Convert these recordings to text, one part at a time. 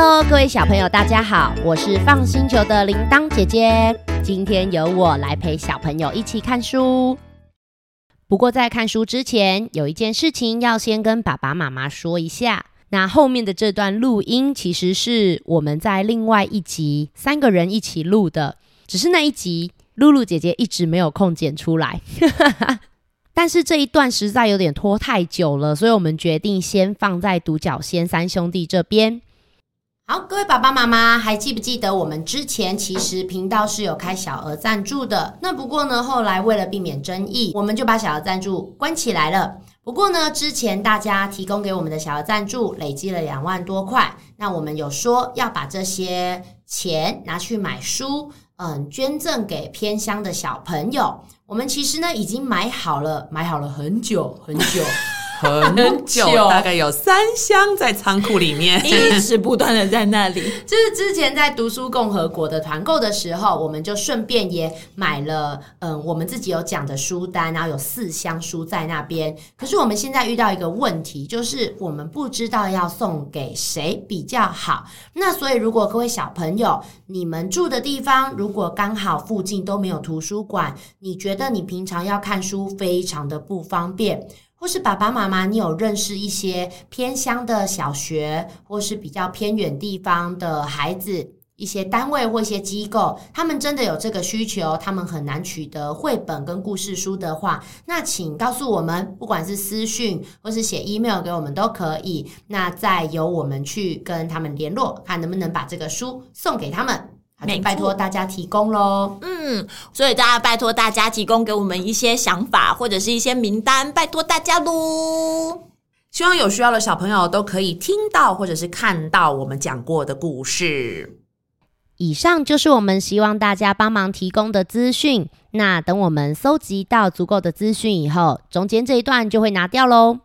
Hello，各位小朋友，大家好，我是放星球的铃铛姐姐。今天由我来陪小朋友一起看书。不过在看书之前，有一件事情要先跟爸爸妈妈说一下。那后面的这段录音，其实是我们在另外一集三个人一起录的，只是那一集露露姐姐一直没有空剪出来。但是这一段实在有点拖太久了，所以我们决定先放在独角仙三兄弟这边。好，各位爸爸妈妈还记不记得我们之前其实频道是有开小额赞助的？那不过呢，后来为了避免争议，我们就把小额赞助关起来了。不过呢，之前大家提供给我们的小额赞助累积了两万多块，那我们有说要把这些钱拿去买书，嗯，捐赠给偏乡的小朋友。我们其实呢已经买好了，买好了很久很久。很久，大概有三箱在仓库里面，一直不断的在那里。就是之前在读书共和国的团购的时候，我们就顺便也买了，嗯，我们自己有讲的书单，然后有四箱书在那边。可是我们现在遇到一个问题，就是我们不知道要送给谁比较好。那所以，如果各位小朋友，你们住的地方如果刚好附近都没有图书馆，你觉得你平常要看书非常的不方便。或是爸爸妈妈，你有认识一些偏乡的小学，或是比较偏远地方的孩子，一些单位或一些机构，他们真的有这个需求，他们很难取得绘本跟故事书的话，那请告诉我们，不管是私讯或是写 email 给我们都可以，那再由我们去跟他们联络，看能不能把这个书送给他们。好，拜托大家提供喽。嗯，所以大家拜托大家提供给我们一些想法或者是一些名单，拜托大家喽。希望有需要的小朋友都可以听到或者是看到我们讲过的故事。以上就是我们希望大家帮忙提供的资讯。那等我们搜集到足够的资讯以后，中间这一段就会拿掉喽。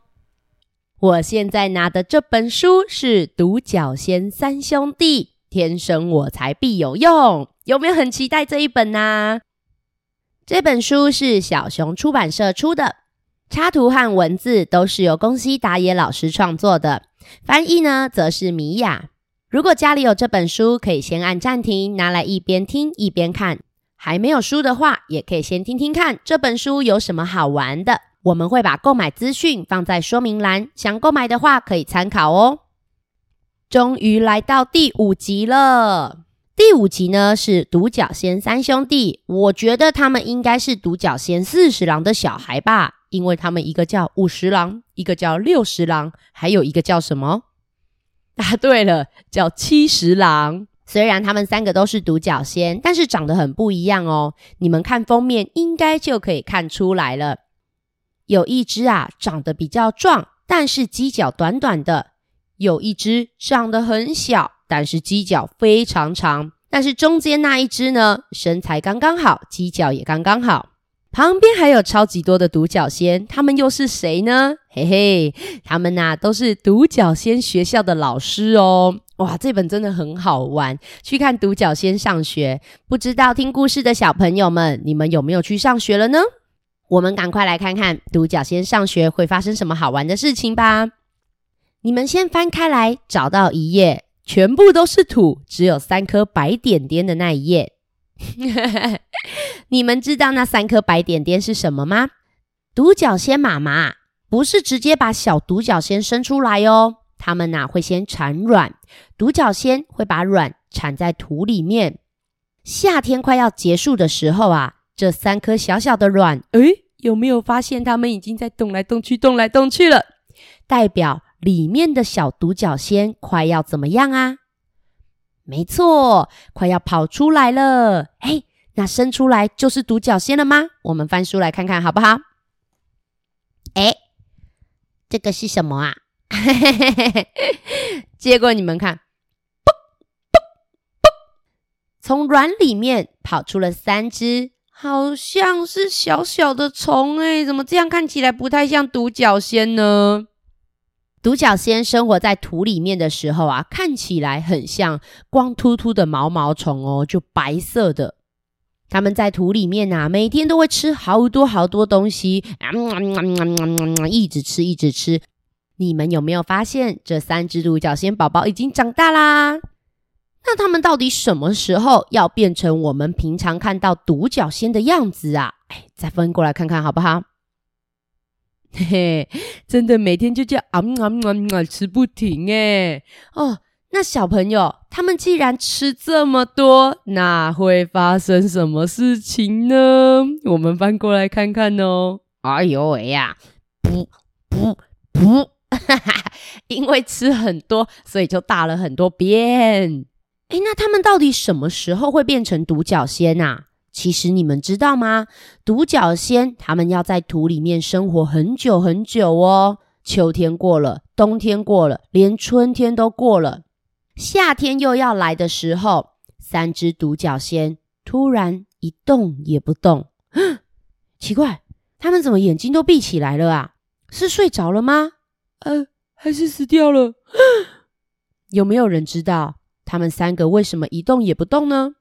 我现在拿的这本书是《独角仙三兄弟》。天生我材必有用，有没有很期待这一本呢、这本书是小熊出版社出的，插图和文字都是由宫西达也老师创作的，翻译呢则是米雅。如果家里有这本书，可以先按暂停，拿来一边听一边看；还没有书的话，也可以先听听看这本书有什么好玩的。我们会把购买资讯放在说明栏，想购买的话可以参考哦。终于来到第五集了。第五集呢是独角仙三兄弟，我觉得他们应该是独角仙四十郎的小孩吧，因为他们一个叫五十郎，一个叫六十郎，还有一个叫什么？啊，对了，叫七十郎。虽然他们三个都是独角仙，但是长得很不一样哦。你们看封面应该就可以看出来了。有一只啊，长得比较壮，但是犄角短短的。有一只长得很小，但是犄角非常长。但是中间那一只呢，身材刚刚好，犄角也刚刚好。旁边还有超级多的独角仙，他们又是谁呢？嘿嘿，他们呐、啊、都是独角仙学校的老师哦。哇，这本真的很好玩，去看独角仙上学。不知道听故事的小朋友们，你们有没有去上学了呢？我们赶快来看看独角仙上学会发生什么好玩的事情吧。你们先翻开来，找到一页，全部都是土，只有三颗白点点的那一页。你们知道那三颗白点点是什么吗？独角仙妈妈不是直接把小独角仙生出来哦，它们呐会先产卵，独角仙会把卵产在土里面。夏天快要结束的时候啊，这三颗小小的卵，诶，有没有发现它们已经在动来动去，动来动去了？代表。里面的小独角仙快要怎么样啊？没错，快要跑出来了。哎，那生出来就是独角仙了吗？我们翻书来看看好不好？哎，这个是什么啊？结果你们看，啵啵啵，从卵里面跑出了三只，好像是小小的虫哎，怎么这样看起来不太像独角仙呢？独角仙生活在土里面的时候啊，看起来很像光秃秃的毛毛虫哦，就白色的。他们在土里面啊，每天都会吃好多好多东西，啊，一直吃，一直吃。你们有没有发现，这三只独角仙宝宝已经长大啦？那他们到底什么时候要变成我们平常看到独角仙的样子啊？哎，再翻过来看看好不好？嘿，真的每天就这样啊啊啊啊吃不停诶。哦，那小朋友，他们既然吃这么多，那会发生什么事情呢？我们翻过来看看哦。哎呦喂呀，不不不，因为吃很多，所以就大了很多便。诶，那他们到底什么时候会变成独角仙啊？其实你们知道吗？独角仙他们要在土里面生活很久很久哦。秋天过了，冬天过了，连春天都过了，夏天又要来的时候，三只独角仙突然一动也不动。奇怪，他们怎么眼睛都闭起来了啊？是睡着了吗？呃，还是死掉了？有没有人知道？他们三个为什么一动也不动呢？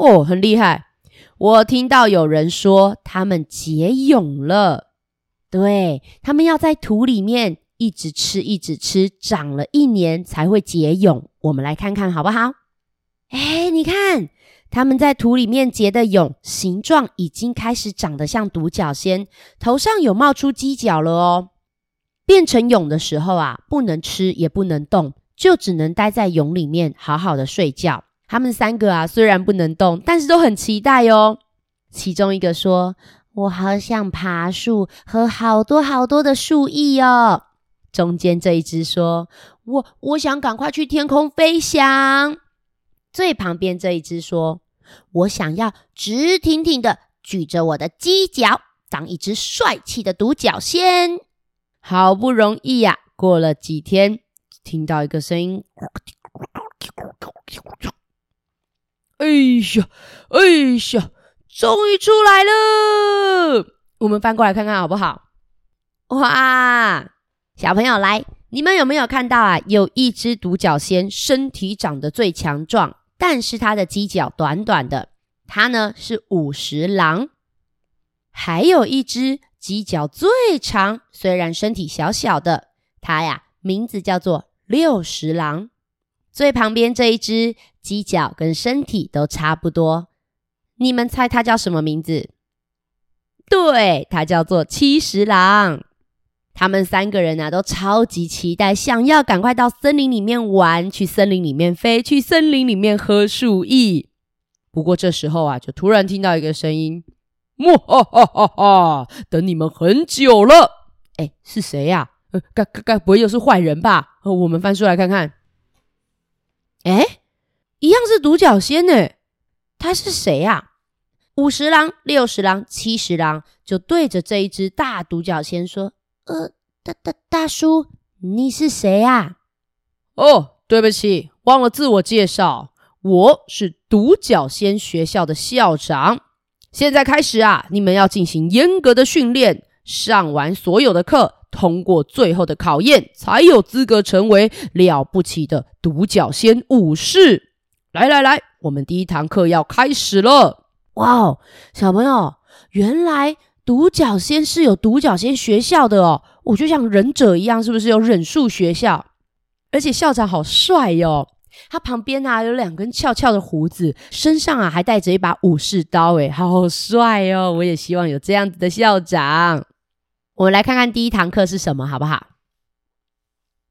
哦，很厉害！我听到有人说他们结蛹了。对，他们要在土里面一直吃，一直吃，长了一年才会结蛹。我们来看看好不好？哎，你看，他们在土里面结的蛹，形状已经开始长得像独角仙，头上有冒出犄角了哦。变成蛹的时候啊，不能吃，也不能动。就只能待在蛹里面，好好的睡觉。他们三个啊，虽然不能动，但是都很期待哦。其中一个说：“我好想爬树，和好多好多的树液哦。”中间这一只说：“我我想赶快去天空飞翔。”最旁边这一只说：“我想要直挺挺的举着我的犄角，当一只帅气的独角仙。”好不容易呀，过了几天。听到一个声音，哎呀，哎呀，终于出来了！我们翻过来看看好不好？哇，小朋友来，你们有没有看到啊？有一只独角仙，身体长得最强壮，但是它的犄角短短的，它呢是五十郎。还有一只犄角最长，虽然身体小小的，它呀名字叫做。六十郎，最旁边这一只犄角跟身体都差不多，你们猜它叫什么名字？对，它叫做七十郎。他们三个人呢、啊，都超级期待，想要赶快到森林里面玩，去森林里面飞，去森林里面喝树液。不过这时候啊，就突然听到一个声音：“哇哈哈哈哈！等你们很久了。”哎，是谁呀、该该该不会又是坏人吧？我们翻书来看看。诶，一样是独角仙呢。他是谁呀？五十郎、六十郎、七十郎就对着这一只大独角仙说：“呃，大大大叔，你是谁呀？”哦，对不起，忘了自我介绍，我是独角仙学校的校长。现在开始啊，你们要进行严格的训练，上完所有的课。通过最后的考验，才有资格成为了不起的独角仙武士。来来来，我们第一堂课要开始了。哇哦，小朋友，原来独角仙是有独角仙学校的哦。我就像忍者一样，是不是有忍术学校？而且校长好帅哟，他旁边啊有两根翘翘的胡子，身上啊还带着一把武士刀，诶，好帅哦！我也希望有这样子的校长。我们来看看第一堂课是什么，好不好？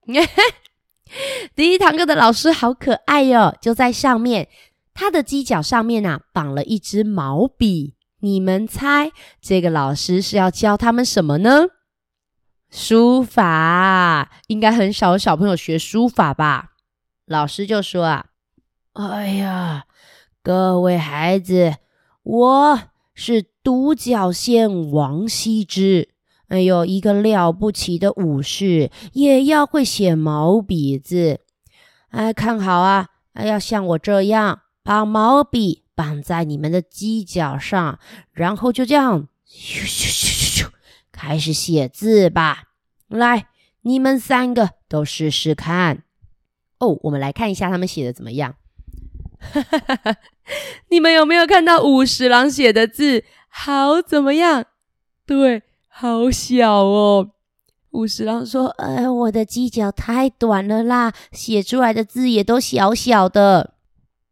第一堂课的老师好可爱哟，就在上面，他的犄角上面啊绑了一支毛笔。你们猜这个老师是要教他们什么呢？书法，应该很少小朋友学书法吧？老师就说啊：“哎呀，各位孩子，我是独角仙王羲之。”哎呦，一个了不起的武士也要会写毛笔字。哎，看好啊，哎要像我这样把毛笔绑在你们的犄角上，然后就这样咻咻咻咻咻开始写字吧。来，你们三个都试试看。哦，我们来看一下他们写的怎么样。哈哈哈哈，你们有没有看到五十郎写的字？好怎么样？对。好小哦，五十郎说：“呃，我的犄角太短了啦，写出来的字也都小小的。”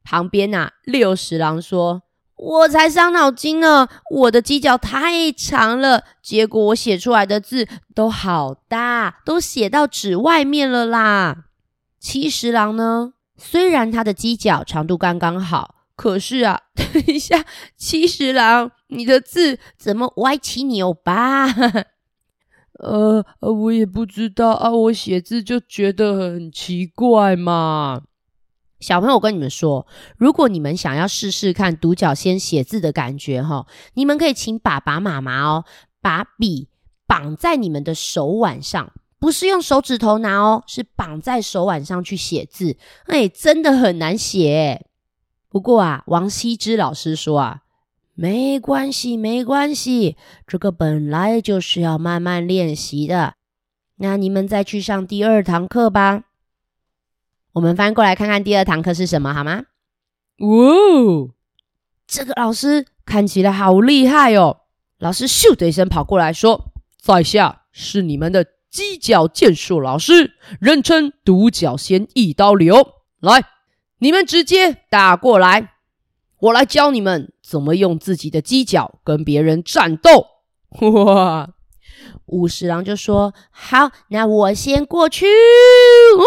旁边呐、六十郎说：“我才伤脑筋呢，我的犄角太长了，结果我写出来的字都好大，都写到纸外面了啦。”七十郎呢，虽然他的犄角长度刚刚好，可是啊，等 一下，七十郎，你的字怎么歪七扭八？呃，我也不知道啊，我写字就觉得很奇怪嘛。小朋友，我跟你们说，如果你们想要试试看独角仙写字的感觉哈，你们可以请爸爸妈妈哦，把笔绑在你们的手腕上，不是用手指头拿哦，是绑在手腕上去写字。哎，真的很难写。不过啊，王羲之老师说啊。没关系，没关系，这个本来就是要慢慢练习的。那你们再去上第二堂课吧。我们翻过来看看第二堂课是什么，好吗？哦，这个老师看起来好厉害哦！老师咻的一声跑过来说：“在下是你们的犄角剑术老师，人称独角仙一刀流。来，你们直接打过来。”我来教你们怎么用自己的犄角跟别人战斗。哇！五十郎就说：“好，那我先过去。”哇！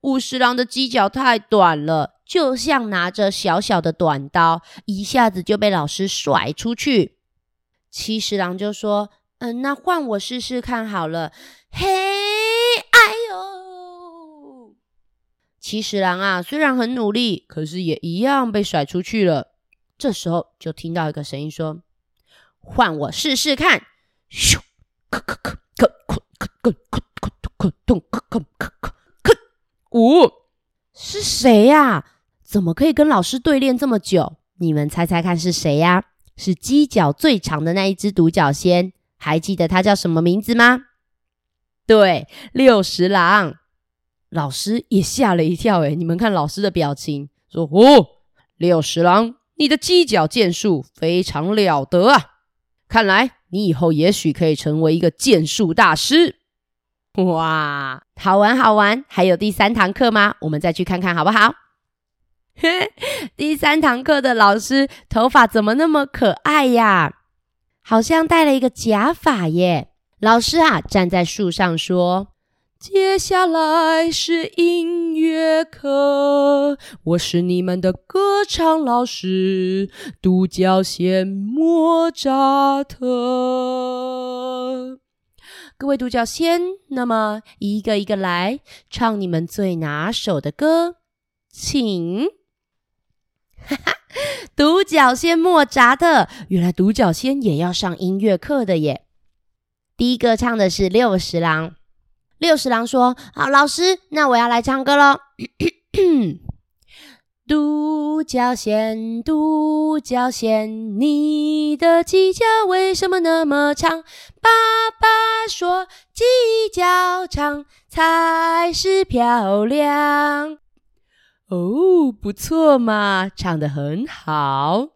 五十郎的犄角太短了，就像拿着小小的短刀，一下子就被老师甩出去。七十郎就说：“嗯，那换我试试看好了。”嘿，哎呦！七十狼啊，虽然很努力，可是也一样被甩出去了。这时候就听到一个声音说：“换我试试看！”咻，咳咳咳咳咳咳咳咳咳咳咳咳咳，五，是谁呀？怎么可以跟老师对练这么久？你们猜猜看是谁呀？是犄角最长的那一只独角仙，还记得它叫什么名字吗？对，六十郎。老师也吓了一跳，诶，你们看老师的表情，说：“哦，六十郎，你的犄角剑术非常了得啊！看来你以后也许可以成为一个剑术大师。”哇，好玩好玩！还有第三堂课吗？我们再去看看好不好？第三堂课的老师头发怎么那么可爱呀？好像戴了一个假发耶。老师啊，站在树上说。接下来是音乐课，我是你们的歌唱老师，独角仙莫扎特。各位独角仙，那么一个一个来唱你们最拿手的歌，请。哈哈，独角仙莫扎特，原来独角仙也要上音乐课的耶。第一个唱的是六十郎。六十郎说：“好，老师，那我要来唱歌喽。独角仙，独角仙，你的犄角为什么那么长？爸爸说，犄角长才是漂亮。哦，不错嘛，唱得很好。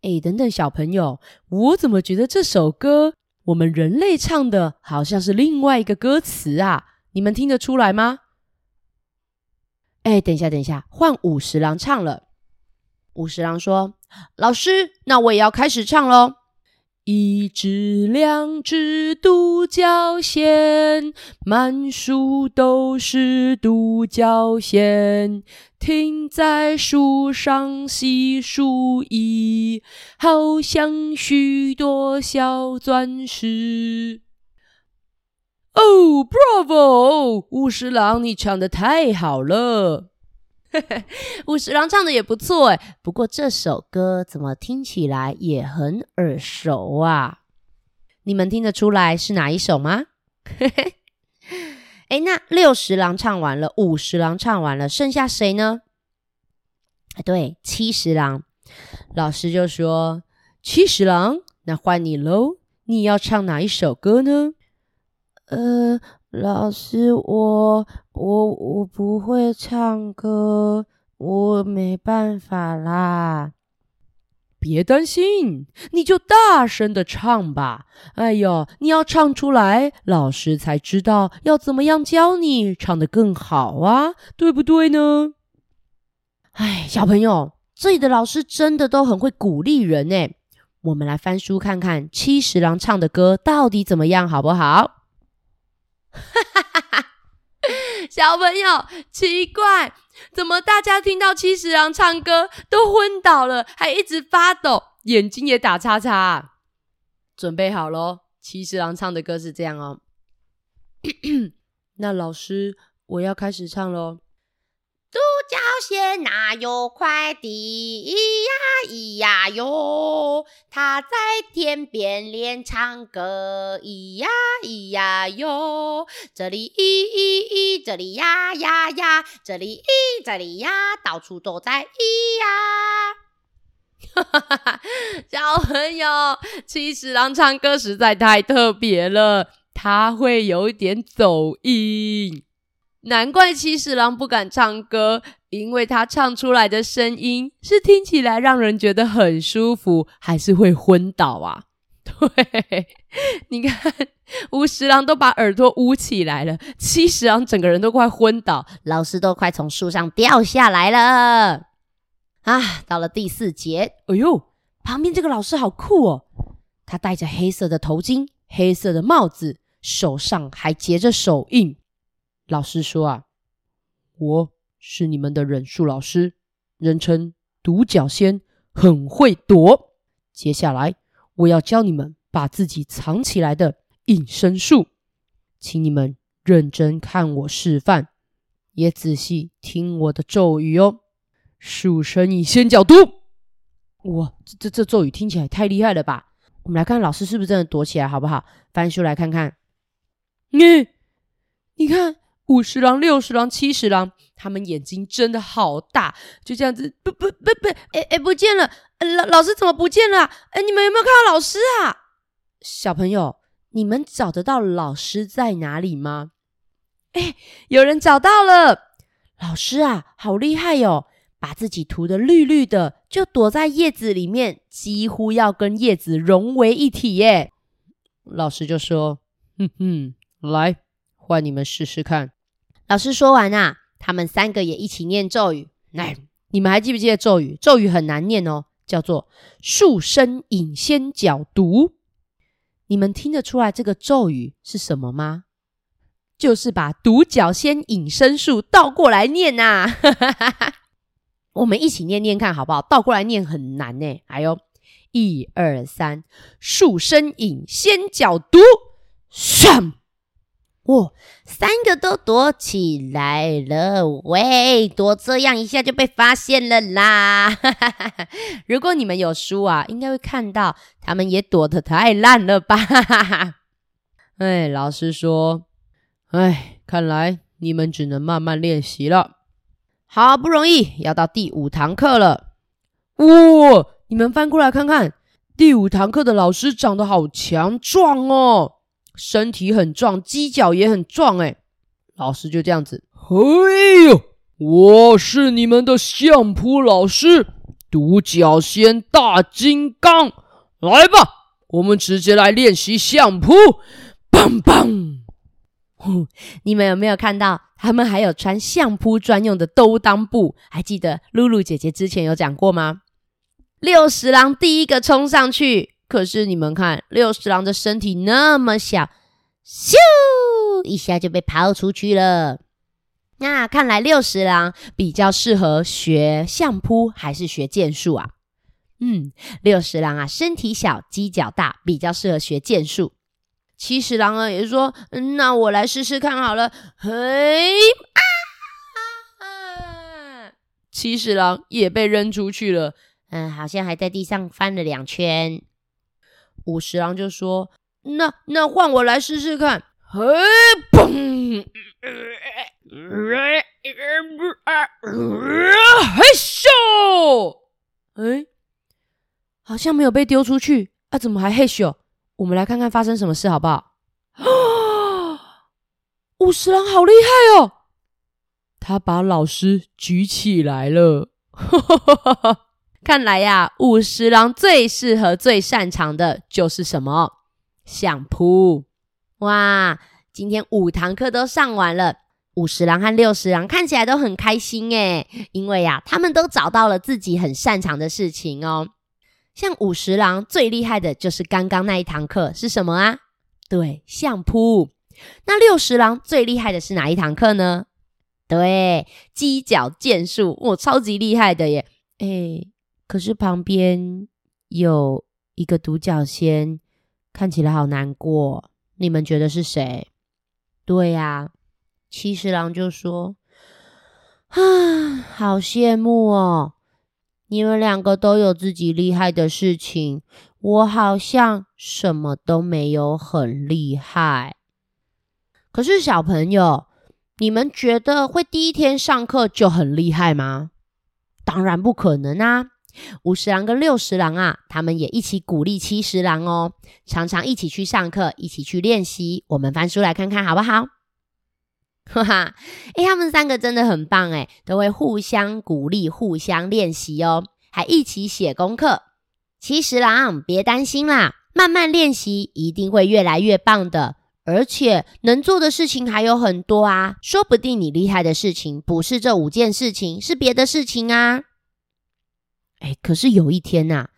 哎，等等，小朋友，我怎么觉得这首歌？”我们人类唱的好像是另外一个歌词啊，你们听得出来吗？哎，等一下，等一下，换五十郎唱了。五十郎说：“老师，那我也要开始唱喽。”一只两只独角仙，满树都是独角仙，停在树上细数一，好像许多小钻石。哦，Bravo！五十郎，你唱得太好了。五十郎唱的也不错诶，不过这首歌怎么听起来也很耳熟啊？你们听得出来是哪一首吗？诶，那六十郎唱完了，五十郎唱完了，剩下谁呢？对，七十郎。老师就说：“七十郎，那换你喽，你要唱哪一首歌呢？”呃。老师，我我我不会唱歌，我没办法啦。别担心，你就大声的唱吧。哎呦，你要唱出来，老师才知道要怎么样教你唱得更好啊，对不对呢？哎，小朋友，这里的老师真的都很会鼓励人诶。我们来翻书看看七十郎唱的歌到底怎么样，好不好？哈，小朋友，奇怪。怎么大家听到七十郎唱歌都昏倒了，还一直发抖，眼睛也打叉叉啊？准备好喽，七十郎唱的歌是这样哦。那老师，我要开始唱喽。独角仙哪有快递？咿呀咿呀哟，它在天边练唱歌。咿呀咿呀哟，这里咿咿咿，这里呀呀呀，这里咿这里呀，到处都在咿呀。小朋友，七十郎唱歌实在太特别了，他会有一点走音。难怪七十郎不敢唱歌，因为他唱出来的声音是听起来让人觉得很舒服，还是会昏倒啊？对，你看五十郎都把耳朵捂起来了，七十郎整个人都快昏倒，老师都快从树上掉下来了。啊，到了第四节，哎呦，旁边这个老师好酷哦，他戴着黑色的头巾，黑色的帽子，手上还结着手印。老师说啊，我是你们的忍术老师，人称独角仙，很会躲。接下来我要教你们把自己藏起来的隐身术，请你们认真看我示范，也仔细听我的咒语哦。术生隐仙角毒，哇，这这这咒语听起来太厉害了吧？我们来看老师是不是真的躲起来，好不好？翻书来看看。你，你看。五十郎、六十郎、七十郎，他们眼睛真的好大，就这样子，不不不不，哎哎，不见了！老老师怎么不见了？哎，你们有没有看到老师啊？小朋友，你们找得到老师在哪里吗？哎，有人找到了！老师啊，好厉害哟！把自己涂得绿绿的，就躲在叶子里面，几乎要跟叶子融为一体耶。老师就说：“哼哼，来，换你们试试看。”老师说完啊，他们三个也一起念咒语。来，你们还记不记得咒语？咒语很难念哦，叫做“树身引仙角毒”。你们听得出来这个咒语是什么吗？就是把独角仙隐身术倒过来念呐。我们一起念念看好不好？倒过来念很难呢。还有，一二三，树身引仙角毒，上。哇，三个都躲起来了！喂，躲这样一下就被发现了啦！如果你们有书啊，应该会看到他们也躲得太烂了吧？哎，老师说，哎，看来你们只能慢慢练习了。好不容易要到第五堂课了，哇！你们翻过来看看，第五堂课的老师长得好强壮哦。身体很壮，犄角也很壮，哎，老师就这样子。嘿呦，我是你们的相扑老师，独角仙大金刚，来吧，我们直接来练习相扑，棒棒。哼，你们有没有看到他们还有穿相扑专用的兜裆布？还记得露露姐姐之前有讲过吗？六十郎第一个冲上去。可是你们看，六十郎的身体那么小，咻一下就被抛出去了。那看来六十郎比较适合学相扑还是学剑术啊？嗯，六十郎啊，身体小，犄角大，比较适合学剑术。七十郎啊，也是说，那我来试试看好了。嘿啊！七十郎也被扔出去了。嗯，好像还在地上翻了两圈。五十郎就说：“那那换我来试试看。”嘿，嘣！嘿咻！哎，好像没有被丢出去啊？怎么还嘿咻？我们来看看发生什么事好不好？啊！五十郎好厉害哦！他把老师举起来了。看来呀，五十郎最适合、最擅长的就是什么？相扑。哇，今天五堂课都上完了，五十郎和六十郎看起来都很开心诶，因为呀，他们都找到了自己很擅长的事情哦。像五十郎最厉害的就是刚刚那一堂课是什么啊？对，相扑。那六十郎最厉害的是哪一堂课呢？对，犄角剑术，我超级厉害的耶！诶，可是旁边有一个独角仙，看起来好难过。你们觉得是谁？对呀，七十郎就说：“啊，好羡慕哦！你们两个都有自己厉害的事情，我好像什么都没有，很厉害。可是小朋友。”你们觉得会第一天上课就很厉害吗？当然不可能啊！五十郎跟六十郎啊，他们也一起鼓励七十郎哦，常常一起去上课，一起去练习。我们翻书来看看好不好？哈哈，诶，他们三个真的很棒诶，都会互相鼓励，互相练习哦，还一起写功课。七十郎，别担心啦，慢慢练习，一定会越来越棒的。而且能做的事情还有很多啊，说不定你厉害的事情不是这五件事情，是别的事情啊。哎，可是有一天呐，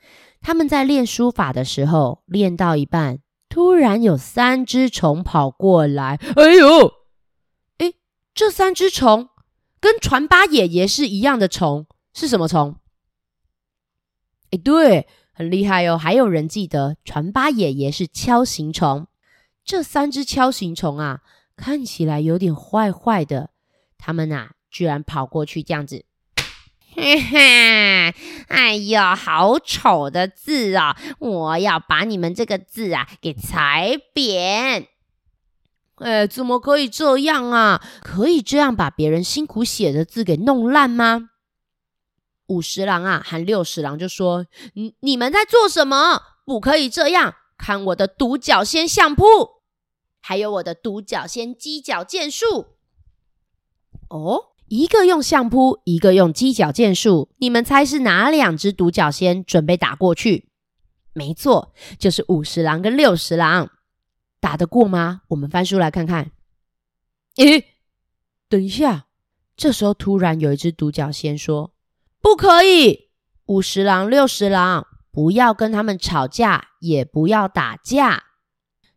他们在练书法的时候，练到一半，突然有三只虫跑过来。哎呦，哎，这三只虫跟传八爷爷是一样的虫，是什么虫？哎，对，很厉害哦。还有人记得传八爷爷是敲形虫。这三只敲形虫啊，看起来有点坏坏的。他们呐，居然跑过去这样子，嘿嘿，哎呀，好丑的字啊！我要把你们这个字啊给踩扁。哎，怎么可以这样啊？可以这样把别人辛苦写的字给弄烂吗？五十郎啊，和六十郎就说：“你你们在做什么？不可以这样！看我的独角仙相扑！”还有我的独角仙鸡脚剑术哦，一个用相扑，一个用犄角剑术，你们猜是哪两只独角仙准备打过去？没错，就是五十郎跟六十郎，打得过吗？我们翻书来看看。诶，等一下，这时候突然有一只独角仙说：“不可以，五十郎、六十郎，不要跟他们吵架，也不要打架。”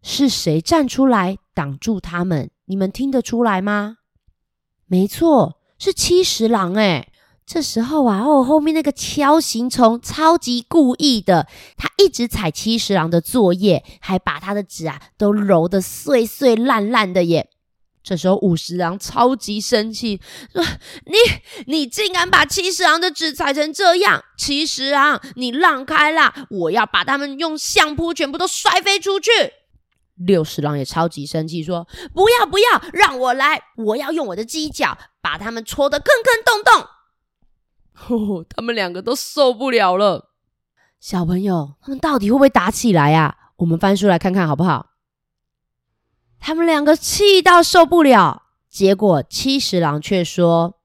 是谁站出来挡住他们？你们听得出来吗？没错，是七十郎诶。这时候啊，哦，后面那个锹形虫超级故意的，他一直踩七十郎的作业，还把他的纸啊都揉得碎碎烂烂的耶。这时候五十郎超级生气，说：“你你竟敢把七十郎的纸踩成这样！七十郎，你让开啦！我要把他们用相扑全部都摔飞出去！”六十郎也超级生气，说：“不要不要，让我来！我要用我的犄角把他们戳得坑坑洞洞。”哦，他们两个都受不了了。小朋友，他们到底会不会打起来啊？我们翻书来看看好不好？他们两个气到受不了，结果七十郎却说：“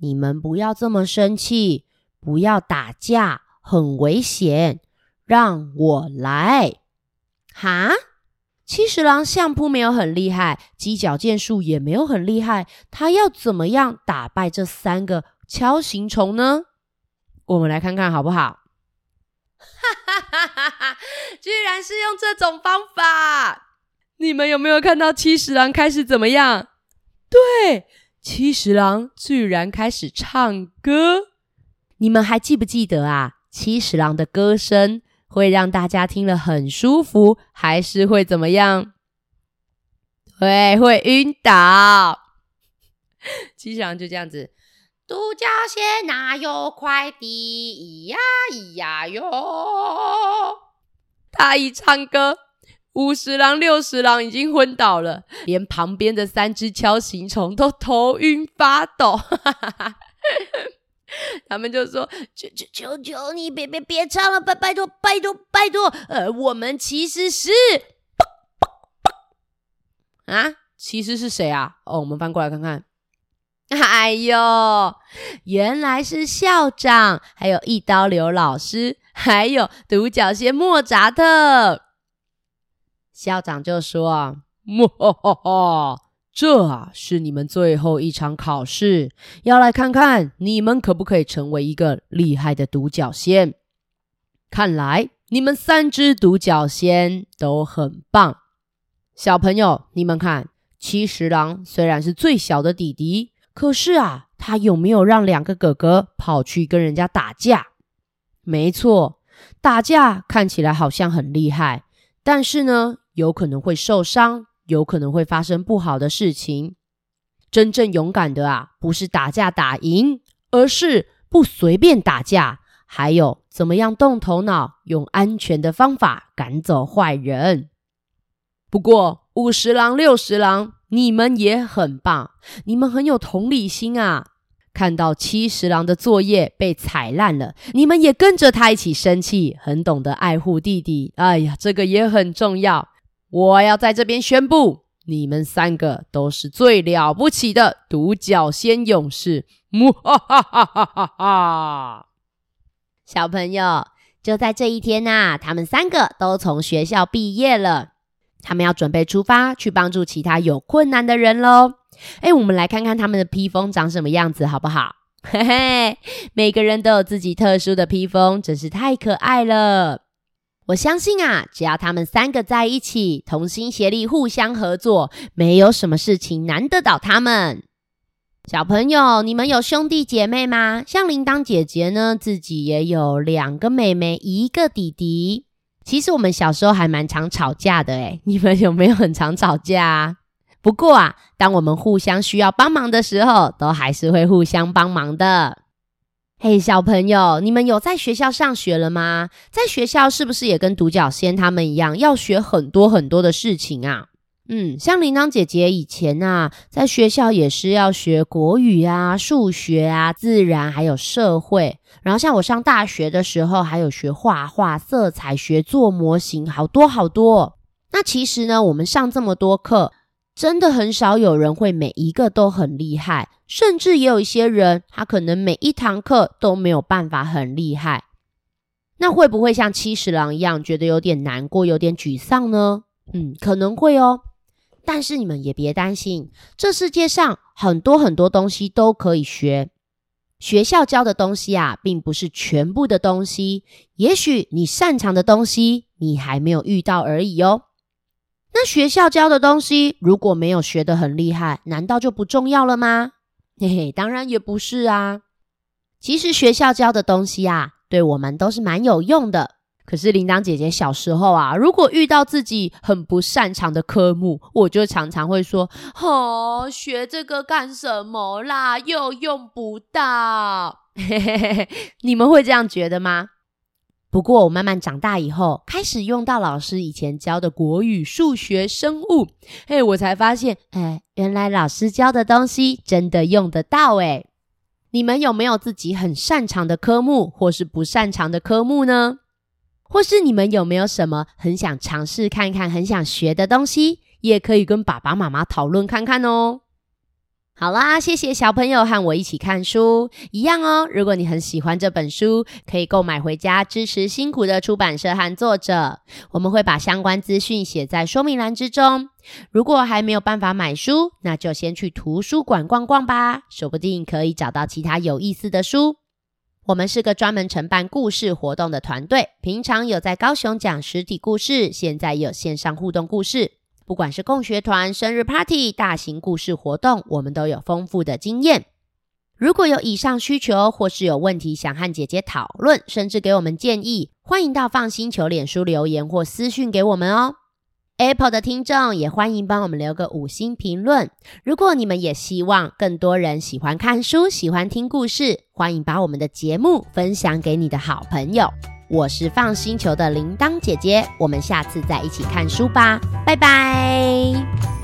你们不要这么生气，不要打架，很危险，让我来。”哈？七十郎相扑没有很厉害，鸡脚剑术也没有很厉害，他要怎么样打败这三个锹形虫呢？我们来看看好不好？哈哈哈哈哈！居然是用这种方法！你们有没有看到七十郎开始怎么样？对，七十郎居然开始唱歌。你们还记不记得啊？七十郎的歌声。会让大家听了很舒服，还是会怎么样？对，会晕倒。七十郎就这样子，独角仙哪有快递？咿呀咿呀哟！他一唱歌，五十郎、六十郎已经昏倒了，连旁边的三只敲形虫都头晕发抖。他们就说：“求求求求你，别别别唱了，拜拜托拜托拜托！呃，我们其实是……啊，其实是谁啊？哦，我们翻过来看看。哎呦，原来是校长，还有一刀流老师，还有独角仙莫扎特。校长就说：“ 莫哈哈，这啊是你们最后一场考试，要来看看你们可不可以成为一个厉害的独角仙。看来你们三只独角仙都很棒。小朋友，你们看，七十郎虽然是最小的弟弟。”可是啊，他有没有让两个哥哥跑去跟人家打架？没错，打架看起来好像很厉害，但是呢，有可能会受伤，有可能会发生不好的事情。真正勇敢的啊，不是打架打赢，而是不随便打架，还有怎么样动头脑，用安全的方法赶走坏人。不过五十郎、六十郎。你们也很棒，你们很有同理心啊！看到七十郎的作业被踩烂了，你们也跟着他一起生气，很懂得爱护弟弟。哎呀，这个也很重要。我要在这边宣布，你们三个都是最了不起的独角仙勇士！木哈哈哈哈哈哈！小朋友，就在这一天呐，他们三个都从学校毕业了。他们要准备出发去帮助其他有困难的人喽！哎，我们来看看他们的披风长什么样子，好不好？嘿嘿，每个人都有自己特殊的披风，真是太可爱了。我相信啊，只要他们三个在一起，同心协力，互相合作，没有什么事情难得倒他们。小朋友，你们有兄弟姐妹吗？像铃铛姐姐呢，自己也有两个妹妹，一个弟弟。其实我们小时候还蛮常吵架的诶，你们有没有很常吵架啊？不过啊，当我们互相需要帮忙的时候，都还是会互相帮忙的。嘿，小朋友，你们有在学校上学了吗？在学校是不是也跟独角仙他们一样，要学很多很多的事情啊？嗯，像铃铛姐姐以前啊，在学校也是要学国语啊、数学啊、自然还有社会。然后像我上大学的时候，还有学画画、色彩学、做模型，好多好多。那其实呢，我们上这么多课，真的很少有人会每一个都很厉害，甚至也有一些人，他可能每一堂课都没有办法很厉害。那会不会像七十郎一样，觉得有点难过、有点沮丧呢？嗯，可能会哦。但是你们也别担心，这世界上很多很多东西都可以学。学校教的东西啊，并不是全部的东西。也许你擅长的东西，你还没有遇到而已哦。那学校教的东西，如果没有学得很厉害，难道就不重要了吗？嘿嘿，当然也不是啊。其实学校教的东西啊，对我们都是蛮有用的。可是铃铛姐姐小时候啊，如果遇到自己很不擅长的科目，我就常常会说：“哦，学这个干什么啦？又用不到。”嘿嘿嘿你们会这样觉得吗？不过我慢慢长大以后，开始用到老师以前教的国语、数学、生物，嘿，我才发现，哎，原来老师教的东西真的用得到诶。你们有没有自己很擅长的科目，或是不擅长的科目呢？或是你们有没有什么很想尝试看看、很想学的东西，也可以跟爸爸妈妈讨论看看哦。好啦，谢谢小朋友和我一起看书，一样哦。如果你很喜欢这本书，可以购买回家支持辛苦的出版社和作者。我们会把相关资讯写在说明栏之中。如果还没有办法买书，那就先去图书馆逛逛吧，说不定可以找到其他有意思的书。我们是个专门承办故事活动的团队，平常有在高雄讲实体故事，现在有线上互动故事。不管是共学团、生日 party、大型故事活动，我们都有丰富的经验。如果有以上需求，或是有问题想和姐姐讨论，甚至给我们建议，欢迎到 FUN 星球脸书留言或私讯给我们哦。Apple 的听众也欢迎帮我们留个五星评论。如果你们也希望更多人喜欢看书、喜欢听故事，欢迎把我们的节目分享给你的好朋友。我是放星球的铃铛姐姐，我们下次再一起看书吧，拜拜。